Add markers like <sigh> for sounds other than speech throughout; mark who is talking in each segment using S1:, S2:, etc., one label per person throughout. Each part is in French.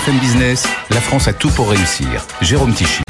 S1: BFM Business, la France a tout pour réussir. Jérôme Tichy.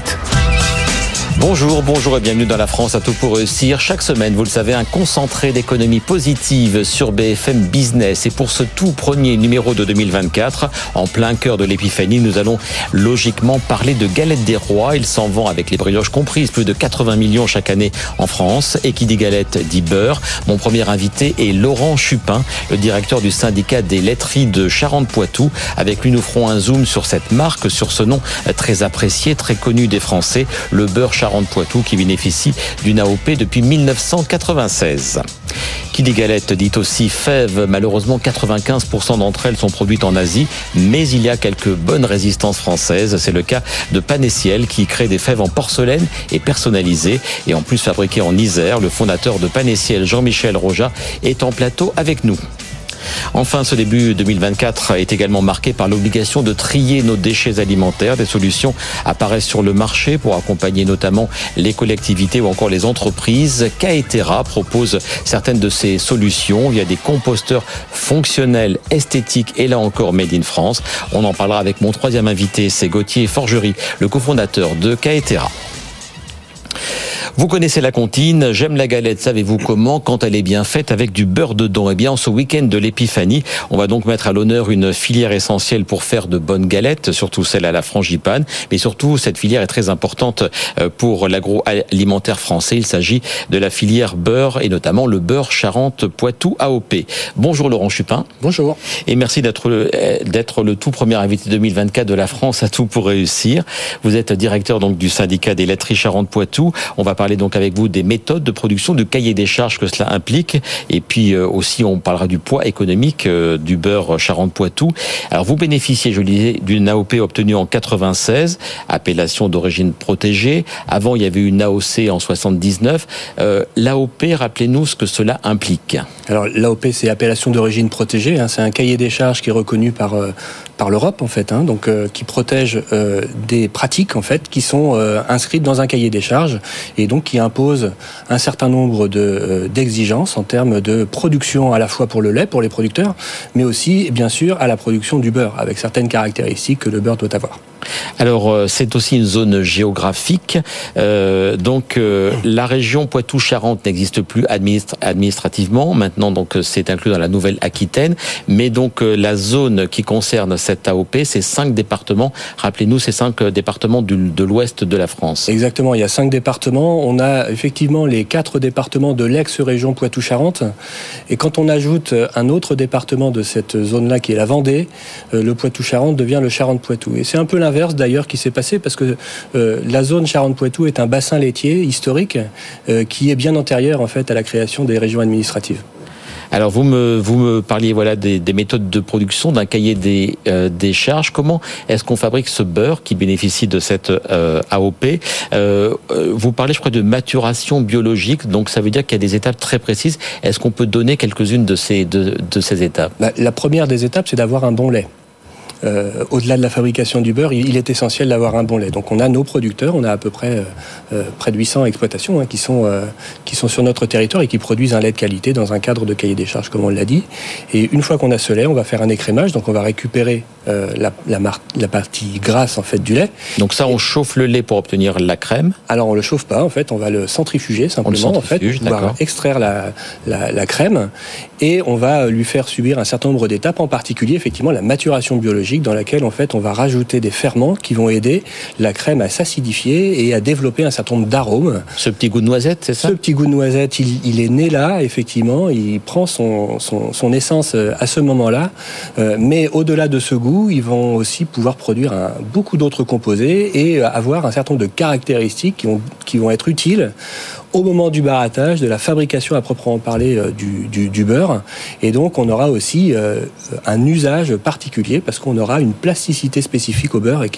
S2: Bonjour, bonjour et bienvenue dans la France à tout pour réussir. Chaque semaine, vous le savez, un concentré d'économie positive sur BFM Business. Et pour ce tout premier numéro de 2024, en plein cœur de l'épiphanie, nous allons logiquement parler de galette des rois. Il s'en vend avec les brioches comprises, plus de 80 millions chaque année en France. Et qui dit galette dit beurre. Mon premier invité est Laurent Chupin, le directeur du syndicat des laiteries de Charente-Poitou. Avec lui, nous ferons un zoom sur cette marque, sur ce nom très apprécié, très connu des Français, le beurre Charente Poitou qui bénéficie d'une AOP depuis 1996. Qui dit galette dit aussi fève. Malheureusement, 95% d'entre elles sont produites en Asie, mais il y a quelques bonnes résistances françaises. C'est le cas de Panessiel qui crée des fèves en porcelaine et personnalisées et en plus fabriquées en Isère. Le fondateur de Panessiel, Jean-Michel Roja, est en plateau avec nous. Enfin, ce début 2024 est également marqué par l'obligation de trier nos déchets alimentaires. Des solutions apparaissent sur le marché pour accompagner notamment les collectivités ou encore les entreprises. Kaetera propose certaines de ces solutions via des composteurs fonctionnels, esthétiques et là encore made in France. On en parlera avec mon troisième invité, c'est Gauthier Forgerie, le cofondateur de Kaetera. Vous connaissez la comptine, j'aime la galette, savez-vous comment Quand elle est bien faite avec du beurre dedans? Eh bien, ce week-end de l'épiphanie, on va donc mettre à l'honneur une filière essentielle pour faire de bonnes galettes, surtout celle à la frangipane, mais surtout cette filière est très importante euh, pour l'agroalimentaire français. Il s'agit de la filière beurre et notamment le beurre Charente-Poitou AOP. Bonjour Laurent Chupin.
S3: Bonjour.
S2: Et merci d'être le, d'être le tout premier invité 2024 de la France à tout pour réussir. Vous êtes directeur donc du syndicat des laiteries Charente-Poitou. On va parler donc avec vous des méthodes de production, du cahier des charges que cela implique, et puis euh, aussi on parlera du poids économique euh, du beurre Charente-Poitou. Alors vous bénéficiez, je le disais, d'une AOP obtenue en 96, appellation d'origine protégée. Avant il y avait une AOC en 79. Euh, L'AOP, rappelez-nous ce que cela implique.
S3: Alors l'AOP c'est appellation d'origine protégée, hein. c'est un cahier des charges qui est reconnu par par l'Europe en fait, hein, donc qui protège des pratiques en fait qui sont inscrites dans un cahier des charges et donc qui impose un certain nombre euh, d'exigences en termes de production à la fois pour le lait, pour les producteurs, mais aussi bien sûr à la production du beurre, avec certaines caractéristiques que le beurre doit avoir.
S2: Alors euh, c'est aussi une zone géographique. Euh, donc euh, la région Poitou-Charentes n'existe plus administrativement. Maintenant donc c'est inclus dans la Nouvelle-Aquitaine. Mais donc la zone qui concerne cette AOP, c'est cinq départements. Rappelez-nous, c'est cinq départements de l'ouest de la France.
S3: Exactement. Il y a cinq départements. On a effectivement les quatre départements de l'ex-région Poitou-Charentes. Et quand on ajoute un autre département de cette zone-là, qui est la Vendée, le Poitou-Charentes devient le Charentes-Poitou. Et c'est un peu l'inverse d'ailleurs qui s'est passé parce que euh, la zone Charente-Poitou est un bassin laitier historique euh, qui est bien antérieur en fait à la création des régions administratives.
S2: Alors vous me vous me parliez voilà des, méthodes de production, d'un cahier des, euh, des charges. Comment est-ce qu'on fabrique ce beurre qui bénéficie de cette AOP Vous parlez, je crois, de maturation biologique. Donc ça veut dire qu'il y a des étapes très précises. Est-ce qu'on peut donner quelques-unes de ces de, de ces étapes?
S3: Bah, La première des étapes, c'est d'avoir un bon lait. Euh, au-delà de la fabrication du beurre, il, est essentiel d'avoir un bon lait. Donc on a nos producteurs, on a à peu près euh, euh, près de 800 exploitations hein, qui sont qui sont sur notre territoire et qui produisent un lait de qualité dans un cadre de cahier des charges, comme on l'a dit. Et une fois qu'on a ce lait, on va faire un écrémage, donc on va récupérer la, la, la, partie grasse en fait du lait.
S2: Donc ça, on chauffe le lait pour obtenir la crème?
S3: Alors on le chauffe pas, en fait, on va le centrifuger simplement, en fait, pour extraire la, la, la crème et on va lui faire subir un certain nombre d'étapes, en particulier effectivement la maturation biologique dans laquelle en fait on va rajouter des ferments qui vont aider la crème à s'acidifier et à développer un certain nombre d'arômes.
S2: Ce petit goût de noisette, c'est ça?
S3: Ce petit goût de noisette, il, est né là, effectivement, il prend son, son, essence euh, à ce moment-là, euh, mais au-delà de ce goût, ils vont aussi pouvoir produire un, beaucoup d'autres composés et avoir un certain nombre de caractéristiques qui vont être utiles au moment du barattage, de la fabrication à proprement parler euh, du, beurre. Et donc, on aura aussi euh, un usage particulier parce qu'on aura une plasticité spécifique au beurre et,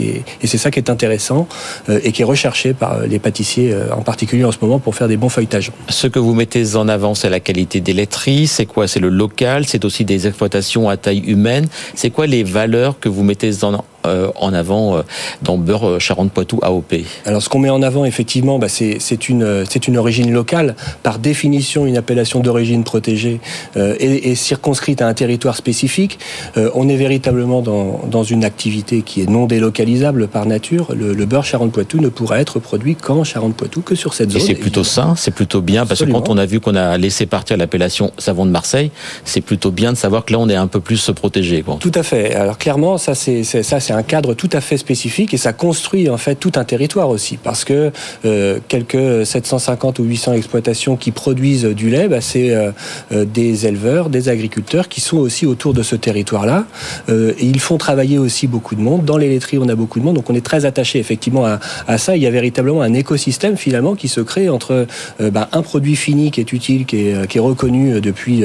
S3: et c'est ça qui est intéressant euh, et qui est recherché par les pâtissiers en particulier en ce moment pour faire des bons feuilletages.
S2: Ce que vous mettez en avant, c'est la qualité des laiteries. C'est quoi? C'est le local. C'est aussi des exploitations à taille humaine. C'est quoi les valeurs que vous mettez en, en avant dans beurre Charente-Poitou AOP
S3: Alors ce qu'on met en avant effectivement, bah, c'est une, une origine locale. Par définition, une appellation d'origine protégée est, circonscrite à un territoire spécifique. on est véritablement dans, dans, une activité qui est non délocalisable par nature. Le, le beurre Charente-Poitou ne pourra être produit qu'en Charente-Poitou, que sur cette zone.
S2: Et c'est plutôt sain, c'est plutôt bien, parce que quand on a vu qu'on a laissé partir l'appellation savon de Marseille, c'est plutôt bien de savoir que là on est un peu plus protégé.
S3: Tout à fait. Alors clairement, ça c'est ça c'est un cadre tout à fait spécifique et ça construit en fait tout un territoire aussi, parce que euh, quelques 750 ou 800 exploitations qui produisent du lait, bah, c'est euh, euh, des éleveurs, des agriculteurs qui sont aussi autour de ce territoire-là. et ils font travailler aussi beaucoup de monde. Dans les laiteries, on a beaucoup de monde, donc on est très attaché effectivement à, ça. Il y a véritablement un écosystème finalement qui se crée entre bah, un produit fini qui est utile, qui est, reconnu depuis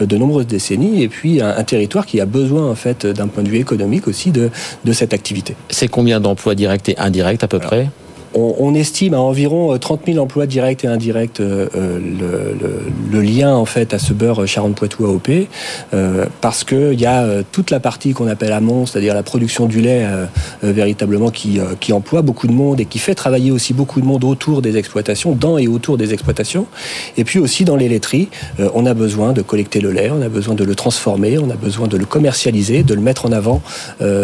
S3: de nombreuses décennies, et puis un, territoire qui a besoin en fait d'un point de vue économique aussi de cette activité.
S2: C'est combien d'emplois directs et indirects à peu près?
S3: On, estime à environ 30 euh, 000 emplois directs et indirects euh, euh, le, lien en fait à ce beurre Charente-Poitou AOP, parce qu'il y a toute la partie qu'on appelle amont, c'est-à-dire la production du lait véritablement qui, emploie beaucoup de monde et qui fait travailler aussi beaucoup de monde autour des exploitations, dans et autour des exploitations. Et puis aussi dans les laiteries, on a besoin de collecter le lait, on a besoin de le transformer, on a besoin de le commercialiser, de le mettre en avant.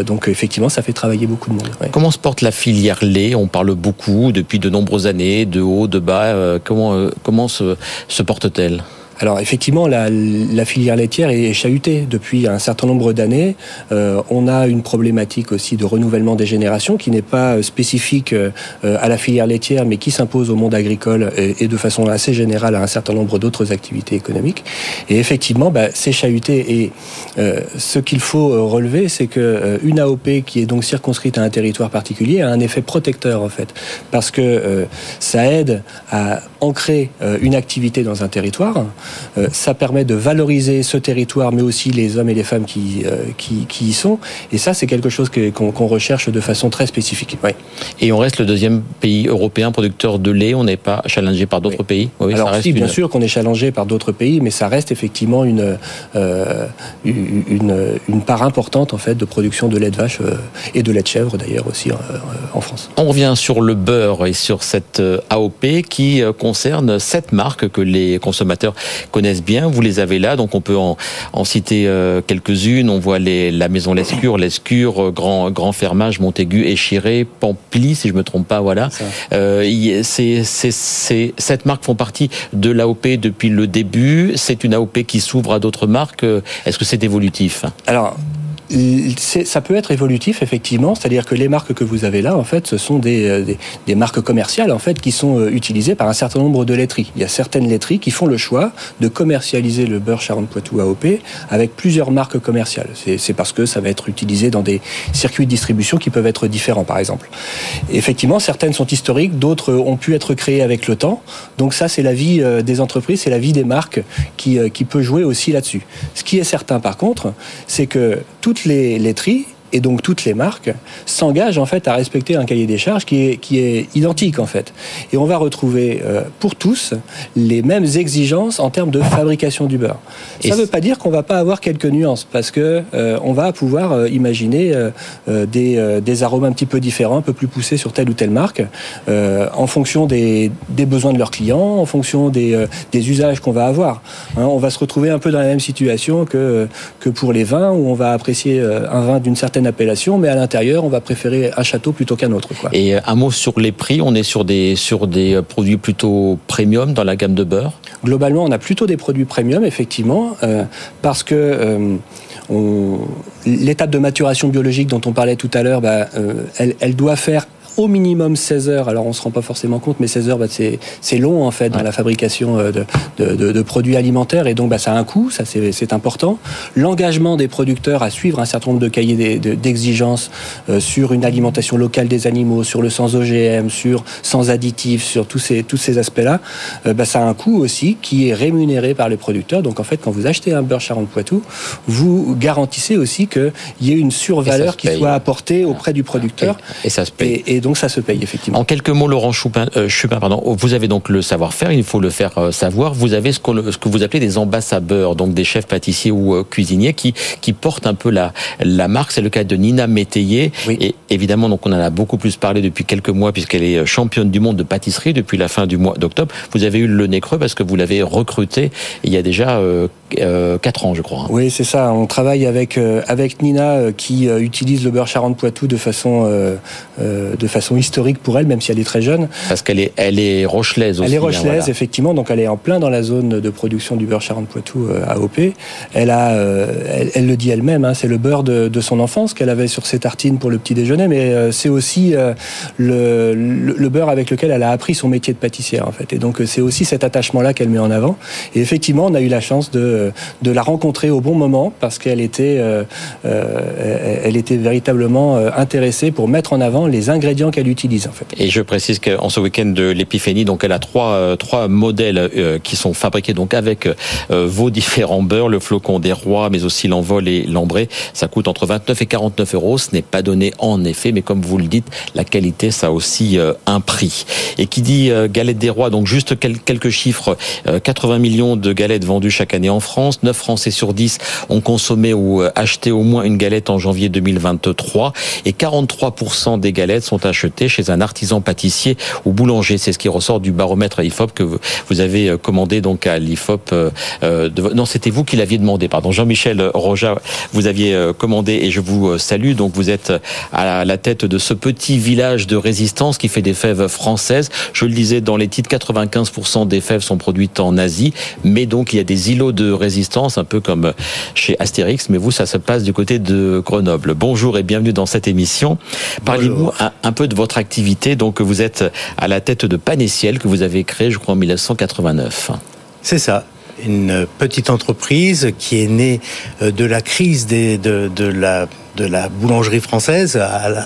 S3: donc effectivement, ça fait travailler beaucoup de monde.
S2: Comment se porte la filière lait? On parle beaucoup depuis de nombreuses années, de haut, de bas. Euh, comment, euh, comment se porte-t-elle?
S3: Alors effectivement, la, la, filière laitière est chahutée depuis un certain nombre d'années. Euh, on a une problématique aussi de renouvellement des générations qui n'est pas spécifique euh, à la filière laitière, mais qui s'impose au monde agricole et, de façon assez générale à un certain nombre d'autres activités économiques. Et effectivement, bah, c'est chahuté. Et euh, ce qu'il faut relever, c'est que une AOP qui est donc circonscrite à un territoire particulier a un effet protecteur en fait, parce que ça aide à ancrer une activité dans un territoire. Euh, ça permet de valoriser ce territoire, mais aussi les hommes et les femmes qui, euh, qui, y sont. Et ça, c'est quelque chose qu'on recherche de façon très spécifique.
S2: Et on reste le deuxième pays européen producteur de lait. On n'est pas challengé par d'autres pays.
S3: Oui, Alors, si, bien sûr qu'on est challengé par d'autres pays, mais ça reste effectivement une, euh, une, une, part importante en fait de production de lait de vache et de lait de chèvre d'ailleurs aussi en France.
S2: On revient sur le beurre et sur cette AOP qui concerne sept marques que les consommateurs connaissent bien. Vous les avez là, donc on peut en, citer euh, quelques-unes. On voit les, la maison Lescure, Lescure, euh, Grand, Grand Fermage, Montaigu, Échiré, Pampli, si je me trompe pas, voilà. Euh, cette marque font partie de l'AOP depuis le début. C'est une AOP qui s'ouvre à d'autres marques. Est-ce que c'est évolutif?
S3: Alors, ça peut être évolutif effectivement, c'est-à-dire que les marques que vous avez là, en fait, ce sont des, euh, des, marques commerciales en fait qui sont euh, utilisées par un certain nombre de laiteries. Il y a certaines laiteries qui font le choix de commercialiser le beurre Charente-Poitou AOP avec plusieurs marques commerciales. C'est parce que ça va être utilisé dans des circuits de distribution qui peuvent être différents, par exemple. effectivement, certaines sont historiques, d'autres ont pu être créées avec le temps. Donc ça, c'est la vie euh, des entreprises, c'est la vie des marques qui, qui peut jouer aussi là-dessus. Ce qui est certain, par contre, c'est que toutes les laiteries et donc toutes les marques s'engagent en fait à respecter un cahier des charges qui est, qui est identique en fait. Et on va retrouver euh, pour tous les mêmes exigences en termes de fabrication du beurre. Ça ne veut pas dire qu'on va pas avoir quelques nuances parce que euh, on va pouvoir euh, imaginer des, des, arômes un petit peu différents, un peu plus poussés sur telle ou telle marque, en fonction des, des, besoins de leurs clients, en fonction des, des usages qu'on va avoir. Hein, on va se retrouver un peu dans la même situation que, que pour les vins où on va apprécier un vin d'une certaine appellation, mais à l'intérieur, on va préférer un château plutôt qu'un autre. Quoi.
S2: Et euh, un mot sur les prix, on est sur des, sur des euh, produits plutôt premium dans la gamme de beurre
S3: Globalement, on a plutôt des produits premium, effectivement, euh, parce que l'étape de maturation biologique dont on parlait tout à l'heure, bah, elle, elle doit faire au minimum 16 heures. Alors on se rend pas forcément compte, mais 16 heures, bah, c'est long en fait dans la fabrication euh, de, de, de, produits alimentaires et donc bah, ça a un coût, ça c'est important. L'engagement des producteurs à suivre un certain nombre de cahiers d'exigences euh, sur une alimentation locale des animaux, sur le sans OGM, sur sans additifs, sur tous ces tous ces aspects-là, euh, bah, ça a un coût aussi qui est rémunéré par les producteurs. Donc en fait, quand vous achetez un beurre Charente-Poitou, vous garantissez aussi qu'il y ait une survaleur qui soit apportée auprès du producteur.
S2: Et, ça se paye.
S3: Et, donc ça se paye effectivement.
S2: En quelques mots, Laurent Chupin, euh, Chupin pardon, vous avez donc le savoir-faire, il faut le faire euh, savoir. Vous avez ce, ce, que vous appelez des ambassadeurs, donc des chefs pâtissiers ou euh, cuisiniers qui, qui portent un peu la, la marque. C'est le cas de Nina Métayer. Oui. Et évidemment, donc on en a beaucoup plus parlé depuis quelques mois puisqu'elle est championne du monde de pâtisserie depuis la fin du mois d'octobre. Vous avez eu le nez creux parce que vous l'avez recrutée il y a déjà euh, 4 ans, je crois.
S3: Oui, c'est ça. On travaille avec, avec Nina qui utilise le beurre Charente-Poitou de façon, de façon historique pour elle, même si elle est très jeune.
S2: Parce qu'elle est, elle est rochelaise aussi.
S3: Elle est rochelaise, hein, voilà. effectivement, donc elle est en plein dans la zone de production du beurre Charente-Poitou euh, AOP. Elle a, euh, elle, elle, le dit elle-même, hein, c'est le beurre de, de son enfance qu'elle avait sur ses tartines pour le petit déjeuner, mais euh, c'est aussi le, le, le, beurre avec lequel elle a appris son métier de pâtissière, en fait. Et donc c'est aussi cet attachement-là qu'elle met en avant. Et effectivement, on a eu la chance de, de la rencontrer au bon moment parce qu'elle était, elle était véritablement intéressée pour mettre en avant les ingrédients qu'elle utilise, en fait.
S2: Et je précise qu'en ce week-end de l'épiphanie, donc elle a trois, trois modèles euh, qui sont fabriqués donc avec euh, vos différents beurres, le flocon des rois, mais aussi l'envol et l'ambré. Ça coûte entre 29 et 49 euros. Ce n'est pas donné en effet, mais comme vous le dites, la qualité, ça a aussi euh, un prix. Et qui dit galette des rois, donc juste quelques chiffres 80 millions de galettes vendues chaque année en France. 9 Français sur 10 ont consommé ou acheté au moins une galette en janvier 2023. Et 43% des galettes sont achetées chez un artisan pâtissier ou boulanger. C'est ce qui ressort du baromètre IFOP que vous avez commandé donc à l'IFOP. Euh, de... Non, c'était vous qui l'aviez demandé. Pardon, Jean-Michel Roja, vous aviez euh, commandé et je vous salue. Donc vous êtes à la tête de ce petit village de résistance qui fait des fèves françaises. Je le disais dans les titres, 95% des fèves sont produites en Asie, mais donc il y a des îlots de résistance, un peu comme chez Astérix. Mais vous, ça se passe du côté de Grenoble. Bonjour et bienvenue dans cette émission. Parlez-nous un, un, peu de votre activité. Donc vous êtes à la tête de Panessiel que vous avez créé, je crois, en 1989.
S4: C'est ça une petite entreprise qui est née de la crise de la de la boulangerie française,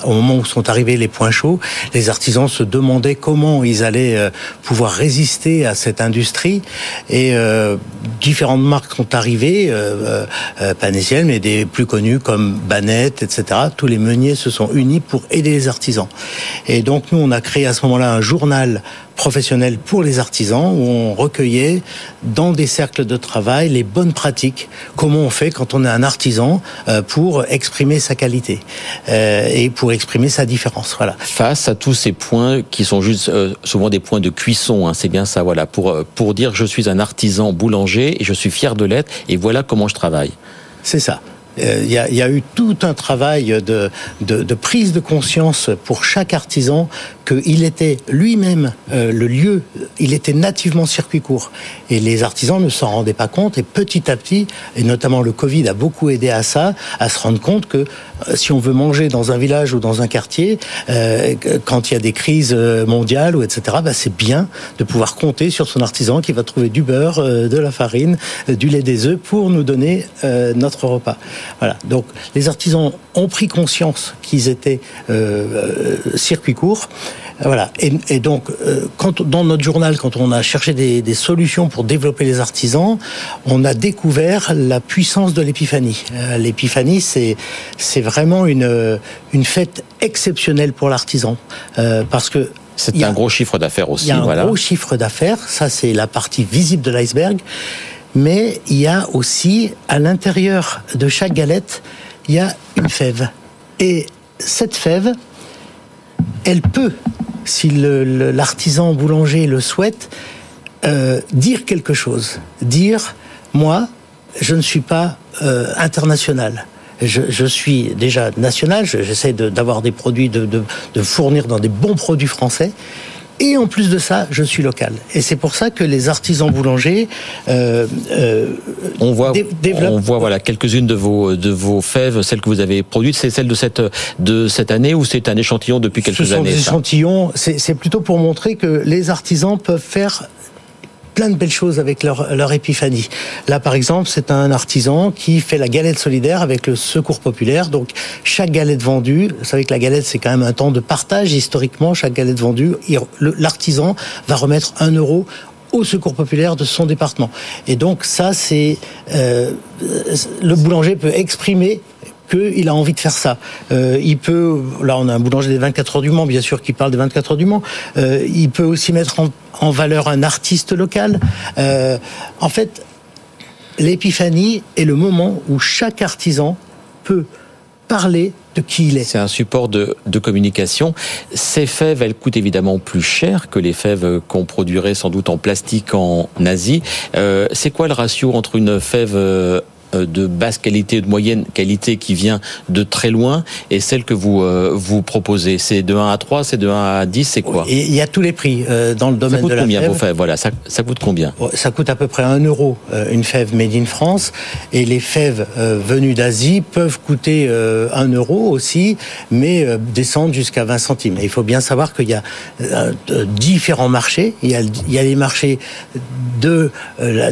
S4: au moment où sont arrivés les points chauds, les artisans se demandaient comment ils allaient euh, pouvoir résister à cette industrie. Et euh, différentes marques sont arrivées, euh, euh, Panessiel, mais des plus connus comme Banette, etc. Tous les meuniers se sont unis pour aider les artisans. Et donc nous, on a créé à ce moment-là un journal professionnel pour les artisans où on recueillait dans des cercles de travail les bonnes pratiques, comment on fait quand on est un artisan pour exprimer sa qualité euh, et pour exprimer sa différence. Voilà.
S2: Face à tous ces points qui sont juste euh, souvent des points de cuisson, hein, c'est bien ça. Voilà pour euh, pour dire je suis un artisan boulanger et je suis fier de l'être et voilà comment je travaille.
S4: C'est ça. Euh, il y, a, y, a, eu tout un travail de, prise de conscience pour chaque artisan qu'il était lui-même euh, le lieu, il était nativement circuit court. Et les artisans ne s'en rendaient pas compte. Et petit à petit, et notamment le Covid a beaucoup aidé à ça, à se rendre compte que euh, si on veut manger dans un village ou dans un quartier, euh, quand il y a des crises euh, mondiales ou etc., bah, c'est bien de pouvoir compter sur son artisan qui va trouver du beurre, euh, de la farine, du lait des œufs pour nous donner euh, notre repas. Voilà. Donc les artisans ont pris conscience qu'ils étaient euh, circuit court. Voilà. Et, et donc, euh, quand, dans notre journal, quand on a cherché des, des, solutions pour développer les artisans, on a découvert la puissance de l'épiphanie. Euh, l'épiphanie, c'est c'est vraiment une une fête exceptionnelle pour l'artisan euh, parce que
S2: c'est un gros chiffre d'affaires aussi.
S4: Il y a un
S2: voilà.
S4: gros chiffre d'affaires. Ça, c'est la partie visible de l'iceberg. Mais il y a aussi à l'intérieur de chaque galette, il y a une fève. Et cette fève, elle peut, si l'artisan boulanger le souhaite, euh, dire quelque chose. Dire, moi, je ne suis pas euh, international. Je, suis déjà national, j'essaie d'avoir des produits, de fournir dans des bons produits français. Et en plus de ça, je suis local. Et c'est pour ça que les artisans boulangers euh,
S2: euh, on voit, développent. On voit voilà quelques-unes de vos de vos fèves, celles que vous avez produites. C'est celle de cette de cette année ou c'est un échantillon depuis quelques
S4: Ce sont
S2: années
S4: des échantillons. C'est plutôt pour montrer que les artisans peuvent faire plein de belles choses avec leur, leur épiphanie. Là, par exemple, c'est un artisan qui fait la galette solidaire avec le secours populaire. Donc, chaque galette vendue, vous savez que la galette, c'est quand même un temps de partage historiquement. Chaque galette vendue, l'artisan va remettre un euro au secours populaire de son département. Et donc, ça, c'est... Euh, le boulanger peut exprimer qu'il a envie de faire ça. Euh, il peut, là on a un boulanger des 24 heures du Mans, bien sûr, qui parle des 24 heures du Mans. Euh, il peut aussi mettre en, valeur un artiste local. Euh, en fait, l'épiphanie est le moment où chaque artisan peut parler de qui il est.
S2: C'est un support de, communication. Ces fèves, elles coûtent évidemment plus cher que les fèves qu'on produirait sans doute en plastique en Asie. C'est quoi le ratio entre une fève de basse qualité, de moyenne qualité qui vient de très loin et celle que vous euh, vous proposez C'est de 1 à 3, c'est de 1 à 10, c'est quoi?
S4: Il y a tous les prix euh, dans le domaine
S2: de
S4: la
S2: combien,
S4: fève?
S2: Fèves? Voilà, ça, ça, coûte combien?
S4: Ça coûte à peu près 1 euro euh, une fève made in France et les fèves euh, venues d'Asie peuvent coûter euh, 1 euro aussi, mais euh, descendent jusqu'à 20 centimes. Et il faut bien savoir qu'il y a euh, différents marchés. Il y a, il y a les marchés de,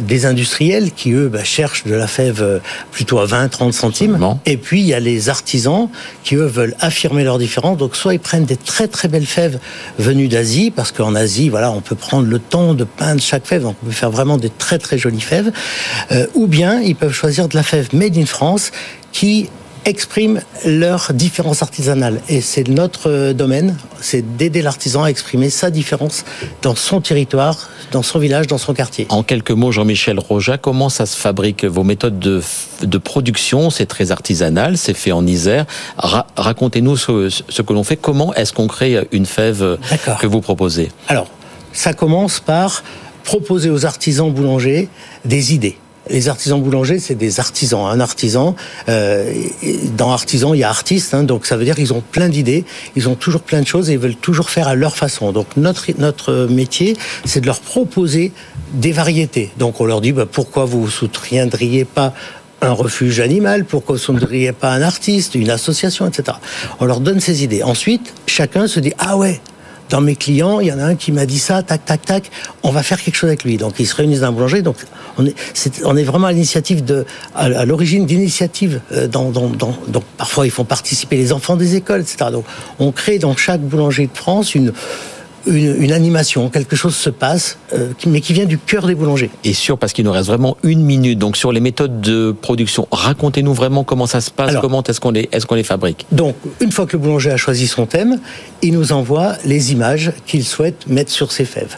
S4: des industriels qui, eux, bah, cherchent de la fève plutôt à 20, 30 centimes. Et puis, il y a les artisans qui, eux, veulent affirmer leur différence. Donc, soit ils prennent des très, très belles fèves venues d'Asie, parce qu'en Asie, voilà, on peut prendre le temps de peindre chaque fève. Donc, on peut faire vraiment des très, très jolies fèves. Euh, ou bien, ils peuvent choisir de la fève made in France qui expriment leur différence artisanale. Et c'est notre domaine, c'est d'aider l'artisan à exprimer sa différence dans son territoire, dans son village, dans son quartier.
S2: En quelques mots, Jean-Michel Roja, comment ça se fabrique Vos méthodes de, de production, c'est très artisanal, c'est fait en Isère. Ra Racontez-nous ce, ce, que l'on fait. Comment est-ce qu'on crée une fève que vous proposez?
S4: Alors, ça commence par proposer aux artisans boulangers des idées les artisans boulangers, c'est des artisans. Un artisan, euh, dans artisan, il y a artiste, hein, donc ça veut dire qu'ils ont plein d'idées, ils ont toujours plein de choses et ils veulent toujours faire à leur façon. Donc notre notre métier, c'est de leur proposer des variétés. Donc on leur dit bah, pourquoi vous soutiendriez pas un refuge animal, pourquoi vous ne soutiendriez pas un artiste, une association, etc. On leur donne ces idées. Ensuite, chacun se dit ah ouais, dans mes clients, il y en a un qui m'a dit ça, tac, tac, tac, on va faire quelque chose avec lui. Donc ils se réunissent dans un boulanger. Donc on est, est on est vraiment à l'initiative de, à, l'origine d'initiatives. Euh, dans, dans, dans, donc parfois ils font participer les enfants des écoles, etc. Donc on crée dans chaque boulanger de France une une, une, animation, quelque chose se passe, euh, mais qui vient du cœur des boulangers.
S2: Et sûr, parce qu'il nous reste vraiment une minute. Donc sur les méthodes de production, racontez-nous vraiment comment ça se passe, Alors, comment est-ce qu'on les, est qu'on les fabrique.
S4: Donc une fois que le boulanger a choisi son thème, il nous envoie les images qu'il souhaite mettre sur ses fèves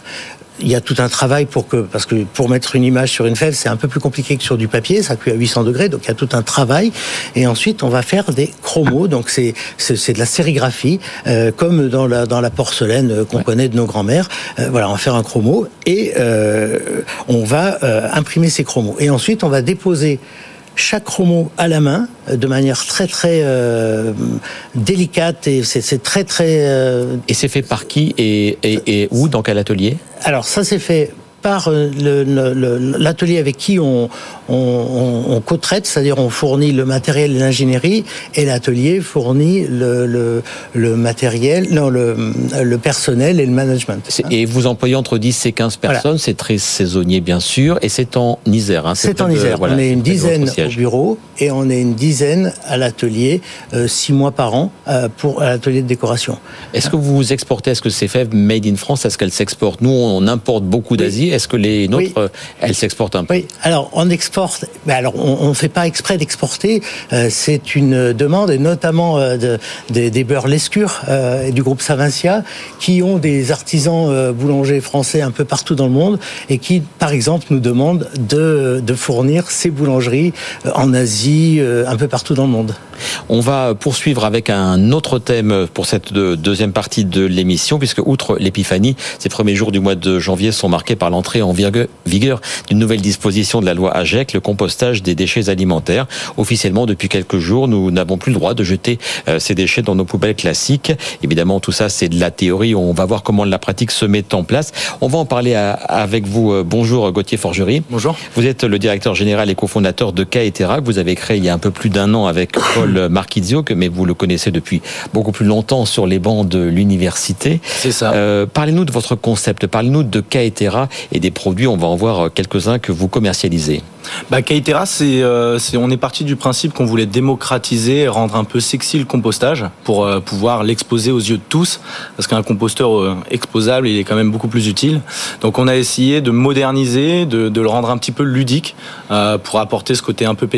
S4: il y a tout un travail pour que, parce que pour mettre une image sur une fève, c'est un peu plus compliqué que sur du papier, ça cuit à 800 degrés, donc il y a tout un travail. Et ensuite, on va faire des chromos, donc c'est c'est de la sérigraphie, euh, comme dans la dans la porcelaine qu'on ouais. connaît de nos grands-mères. Euh, voilà, on va faire un chromo et euh, on va imprimer ces chromos. Et ensuite, on va déposer chaque chromo à la main de manière très très euh, délicate et c'est très très euh...
S2: et c'est fait par qui et, et, et où dans quel atelier?
S4: Alors ça c'est fait par l'atelier avec qui on, on, co-traite, c'est-à-dire on fournit le matériel et l'ingénierie, et l'atelier fournit le, le, le, matériel, non, le, le personnel et le management.
S2: Et vous employez entre 10 et 15 personnes, voilà. c'est très saisonnier bien sûr, et c'est en Isère. Hein,
S4: c'est en Isère, voilà, on est une dizaine au bureau, et on est une dizaine à l'atelier, euh, six mois par an, euh, pour l'atelier de décoration.
S2: Est-ce que vous exportez, est-ce que ces fèves made in France, est-ce qu'elles s'exportent Nous, on importe beaucoup d'Asie. Est-ce que les nôtres, oui. elles s'exportent un peu
S4: Oui, alors on exporte, mais alors on ne fait pas exprès d'exporter, euh, c'est une demande, et notamment euh, de, de, des beurres Lescure euh, du groupe Savincia, qui ont des artisans euh, boulangers français un peu partout dans le monde, et qui, par exemple, nous demandent de, de fournir ces boulangeries euh, en Asie, un peu partout dans le monde.
S2: On va poursuivre avec un autre thème pour cette deuxième partie de l'émission, puisque outre l'épiphanie, ces premiers jours du mois de janvier sont marqués par l'entrée en vigueur d'une nouvelle disposition de la loi AGEC, le compostage des déchets alimentaires. Officiellement, depuis quelques jours, nous n'avons plus le droit de jeter euh, ces déchets dans nos poubelles classiques. Évidemment, tout ça, c'est de la théorie. On va voir comment la pratique se met en place. On va en parler avec vous. Euh, bonjour, Gauthier Forgerie.
S5: Bonjour.
S2: Vous êtes le directeur général et cofondateur de Kaetera, que vous avez créé il y a un peu plus d'un an avec <coughs> Paul Marquizio, mais vous le connaissez depuis beaucoup plus longtemps sur les bancs de l'université.
S5: C'est ça.
S2: Euh, parlez-nous de votre concept, parlez-nous de Kaetera et des produits. On va en voir quelques-uns que vous commercialisez.
S5: Bah, Kaitera, c'est, on est parti du principe qu'on voulait démocratiser, rendre un peu sexy le compostage pour pouvoir l'exposer aux yeux de tous, parce qu'un composteur exposable, il est quand même beaucoup plus utile. Donc on a essayé de moderniser, de, de le rendre un petit peu ludique pour apporter ce côté un peu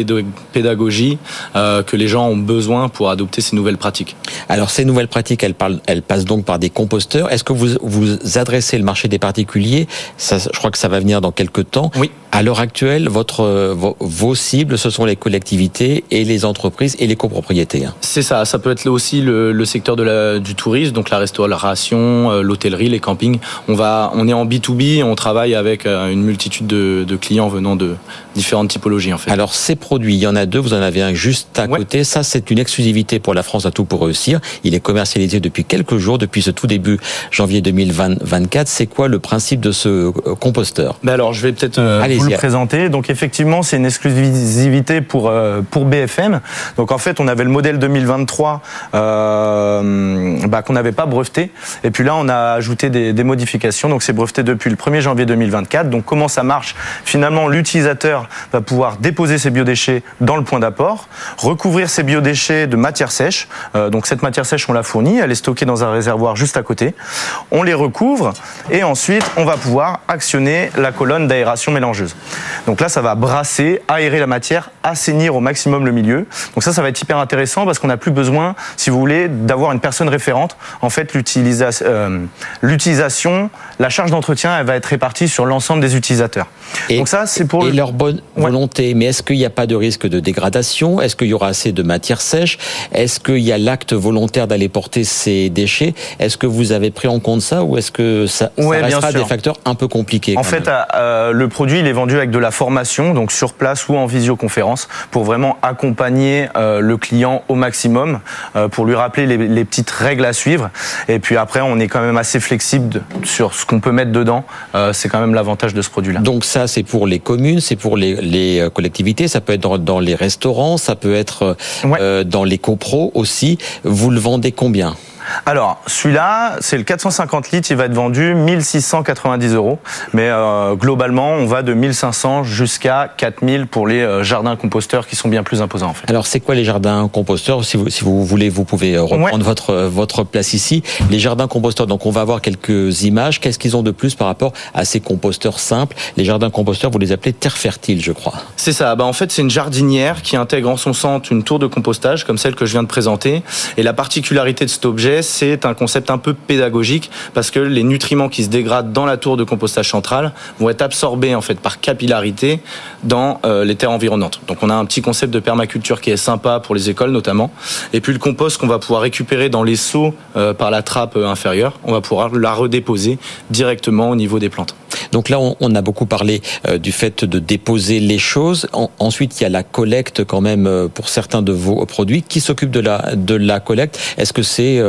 S5: pédagogie que les gens ont besoin pour adopter ces nouvelles pratiques.
S2: Alors ces nouvelles pratiques, elles, parlent, elles passent donc par des composteurs. Est-ce que vous vous adressez le marché des particuliers? Ça, Je crois que ça va venir dans quelques temps.
S5: Oui.
S2: À l'heure actuelle, votre, vos, cibles, ce sont les collectivités et les entreprises et les copropriétés.
S5: C'est ça. Ça peut être aussi le, le secteur de la, du tourisme, donc la restauration, euh, l'hôtellerie, les campings. On va, on est en B2B, on travaille avec euh, une multitude de, de, clients venant de différentes typologies en fait.
S2: Alors ces produits, il y en a deux. Vous en avez un juste à côté. Ça, c'est une exclusivité pour la France à tout pour réussir. Il est commercialisé depuis quelques jours, depuis ce tout début janvier 2024. C'est quoi le principe de ce euh, composteur?
S5: Ben Alors, je vais peut-être
S6: vous le présenter. Donc effectivement, c'est une exclusivité pour euh, pour BFM. Donc en fait, on avait le modèle 2023 euh, bah, qu'on n'avait pas breveté, et puis là, on a ajouté des, des modifications. Donc c'est breveté depuis le 1er janvier 2024. Donc comment ça marche? Finalement, l'utilisateur va pouvoir déposer ses biodéchets dans le point d'apport, recouvrir ses biodéchets de matière sèche. Euh, donc cette matière sèche, on la fournit, elle est stockée dans un réservoir juste à côté. On les recouvre et ensuite, on va pouvoir actionner la colonne d'aération mélangeuse. Donc là, ça va brasser, aérer la matière, assainir au maximum le milieu. Donc ça, ça va être hyper intéressant parce qu'on n'a plus besoin, si vous voulez, d'avoir une personne référente. En fait, euh, l'utilisation, la charge d'entretien, elle va être répartie sur l'ensemble des utilisateurs.
S2: Et, Donc ça, c'est pour et leur bonne volonté. Mais est-ce qu'il n'y a pas de risque de dégradation? Est-ce qu'il y aura assez de matière sèche? Est-ce qu'il y a l'acte volontaire d'aller porter ces déchets? Est-ce que vous avez pris en compte ça ou est-ce que ça, ça restera des facteurs un peu compliqués
S6: En fait, euh, le produit, il est vendu avec de la formation, donc sur place ou en visioconférence, pour vraiment accompagner euh, le client au maximum, euh, pour lui rappeler les, petites règles à suivre. Et puis après, on est quand même assez flexible sur ce qu'on peut mettre dedans. Euh, c'est quand même l'avantage de ce produit-là.
S2: Donc ça, c'est pour les communes, c'est pour les, collectivités, ça peut être dans, les restaurants, ça peut être dans les copros aussi. Vous le vendez combien?
S6: Alors, celui-là, c'est le 450 litres, il va être vendu 1690 euros. Mais euh, globalement, on va de 1500 jusqu'à 4000 pour les euh, jardins composteurs qui sont bien plus imposants en fait.
S2: Alors, c'est quoi les jardins composteurs? Si vous, si vous voulez, vous pouvez euh, reprendre votre, votre place ici. Les jardins composteurs, donc on va avoir quelques images. Qu'est-ce qu'ils ont de plus par rapport à ces composteurs simples? Les jardins composteurs, vous les appelez terre fertile, je crois.
S5: C'est ça. Bah, en fait, c'est une jardinière qui intègre en son centre une tour de compostage, comme celle que je viens de présenter. Et la particularité de cet objet, c'est un concept un peu pédagogique parce que les nutriments qui se dégradent dans la tour de compostage centrale vont être absorbés en fait par capillarité dans euh, les terres environnantes. Donc on a un petit concept de permaculture qui est sympa pour les écoles notamment. Et puis le compost qu'on va pouvoir récupérer dans les seaux euh, par la trappe euh, inférieure, on va pouvoir la redéposer directement au niveau des plantes.
S2: Donc là, on, a beaucoup parlé du fait de déposer les choses. ensuite, il y a la collecte quand même pour certains de vos produits. Qui s'occupe de la de la collecte Est-ce que c'est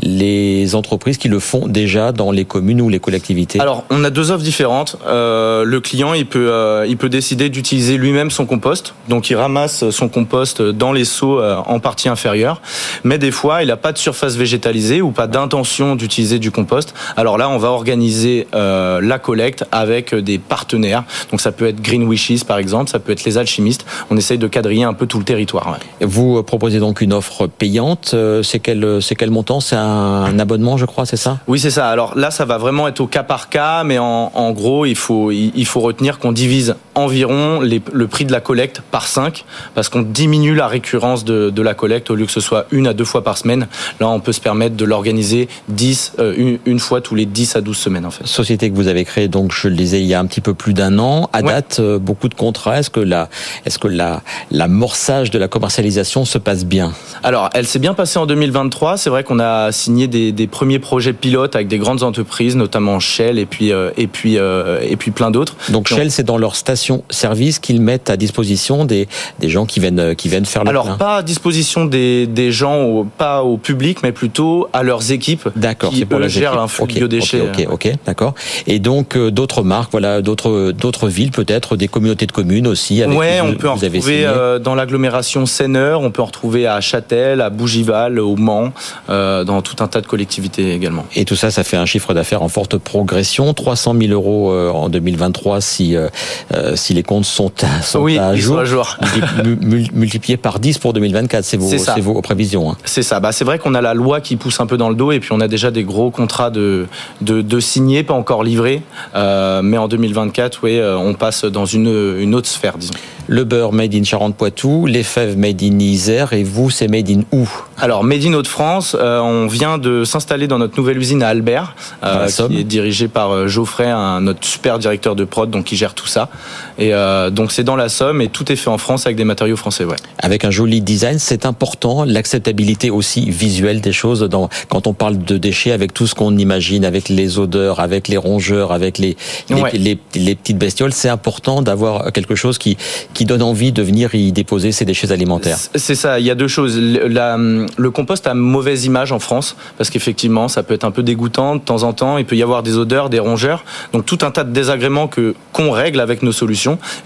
S2: les entreprises qui le font déjà dans les communes ou les collectivités
S5: Alors, on a deux offres différentes. Euh, le client, il peut, euh, il peut décider d'utiliser lui-même son compost. Donc, il ramasse son compost dans les seaux euh, en partie inférieure. Mais des fois, il n'a pas de surface végétalisée ou pas d'intention d'utiliser du compost. Alors là, on va organiser la collecte avec des partenaires. Donc, ça peut être Green Wishes, par exemple. Ça peut être les alchimistes. On essaye de quadriller un peu tout le territoire.
S2: Vous proposez donc une offre payante. C'est quel, c'est quel montant C'est un abonnement, je crois, c'est ça?
S5: Oui, c'est ça. Alors là, ça va vraiment être au cas par cas, mais en, gros, il faut, il faut retenir qu'on divise environ le prix de la collecte par 5, parce qu'on diminue la récurrence de, la collecte au lieu que ce soit une à deux fois par semaine. Là, on peut se permettre de l'organiser 10, euh, une, fois tous les 10 à 12 semaines, en fait.
S2: Société que vous avez créée, donc, je le disais, il y a un petit peu plus d'un an. À date, euh, beaucoup de contrats. Est-ce que la, est-ce que la, l'amorçage de la commercialisation se passe bien?
S5: Alors, elle s'est bien passée en 2023. C'est vrai qu'on a signé des, premiers projets pilotes avec des grandes entreprises, notamment Shell et puis, euh, et puis, et puis plein d'autres.
S2: Donc, Shell, c'est dans leur station station-service qu'ils mettent à disposition des, des gens qui viennent, qui viennent faire le
S5: Alors, pas à disposition des, des gens, pas au public, mais plutôt à leurs équipes
S2: D'accord,
S5: qui
S2: c'est pour
S5: eux, gèrent l'influx
S2: Ok,
S5: de biodéchets.
S2: Ok, ok, ok, d'accord. Et donc euh, d'autres marques, voilà, d'autres d'autres villes, peut-être des communautés de communes aussi. Avec
S5: ouais, on
S2: vous-
S5: peut en retrouver euh, dans l'agglomération Seineur, on peut en retrouver à Châtel, à Bougival, au Mans, euh, dans tout un tas de collectivités également.
S2: Et tout ça, ça fait un chiffre d'affaires en forte progression, 300 000 euros euh, en 2023 si euh, euh, si les comptes sont à, sont
S5: Oui,
S2: à
S5: sont
S2: jour.
S5: à jour.
S2: Multi- <laughs> mu- multiplié par 10 pour 2024, c'est vos
S5: C'est
S2: vos prévisions. hein.
S5: C'est ça. Bah, c'est vrai qu'on a la loi qui pousse un peu dans le dos et puis on a déjà des gros contrats de, de, de signés, pas encore livrés. Euh, mais en 2024, oui, euh, on passe dans une, une autre sphère, disons.
S2: Le beurre made in Charente-Poitou, les fèves made in Isère et vous, c'est made in où?
S5: Alors, Made in Hauts-de-France, euh, on vient de s'installer dans notre nouvelle usine à Albert, euh,
S2: Somme.
S5: qui est dirigée par Geoffrey, un, notre super directeur de prod, donc qui gère tout ça. Et euh, donc c'est dans la Somme et tout est fait en France avec des matériaux français, ouais.
S2: avec un joli design, c'est important, l'acceptabilité aussi visuelle des choses dans, quand on parle de déchets, avec tout ce qu'on imagine, avec les odeurs, avec les rongeurs, avec les, les,
S5: Ouais.
S2: les- les petites bestioles, c'est important d'avoir quelque chose qui, qui donne envie de venir y déposer ses déchets alimentaires.
S5: C'est ça, il y a deux choses. La- le compost a mauvaise image en France, parce qu'effectivement, ça peut être un peu dégoûtant de temps en temps, il peut y avoir des odeurs, des rongeurs, donc tout un tas de désagréments que qu'on règle avec nos solutions.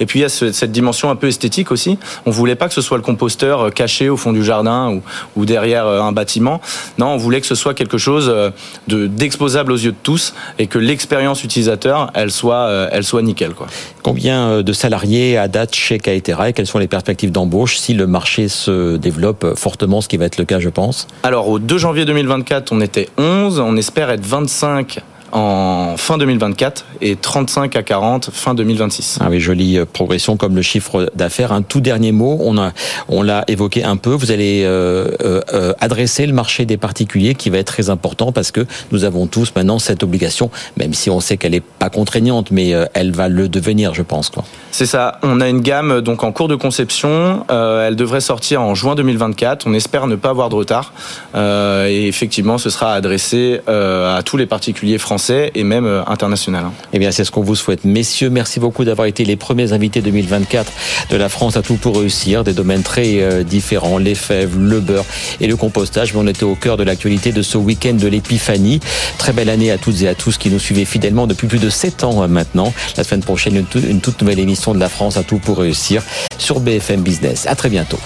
S5: Et puis il y a ce- cette dimension un peu esthétique aussi. On voulait pas que ce soit le composteur euh, caché au fond du jardin ou, ou derrière euh, un bâtiment. Non, on voulait que ce soit quelque chose euh, de d'exposable aux yeux de tous et que l'expérience utilisateur, elle soit, elle soit nickel, quoi.
S2: Combien de salariés à date chez Kaetera et quelles sont les perspectives d'embauche si le marché se développe fortement, ce qui va être le cas, je pense?
S5: Alors au 2 janvier 2024, on était 11, on espère être 25 en fin 2024 et 35 à 40 fin 2026.
S2: Ah oui, jolie euh, progression comme le chiffre d'affaires. Un tout dernier mot, on a, on l'a évoqué un peu. Vous allez euh, euh, adresser le marché des particuliers qui va être très important parce que nous avons tous maintenant cette obligation, même si on sait qu'elle est pas contraignante, mais elle va le devenir, je pense.
S5: C'est ça, on a une gamme donc en cours de conception, euh, elle devrait sortir en juin 2024, on espère ne pas avoir de retard et effectivement ce sera adressé à tous les particuliers français et même euh, international. hein.
S2: Eh bien, c'est ce qu'on vous souhaite. Messieurs, merci beaucoup d'avoir été les premiers invités 2024 de la France à tout pour réussir. Des domaines très euh, différents, les fèves, le beurre et le compostage. Mais on était au cœur de l'actualité de ce week-end de l'épiphanie. Très belle année à toutes et à tous qui nous suivez fidèlement depuis plus de 7 ans euh, maintenant. La semaine prochaine, une toute nouvelle émission de la France à tout pour réussir sur BFM Business. À très bientôt.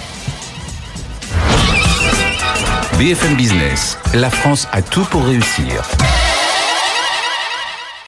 S1: BFM Business, la France a tout pour réussir.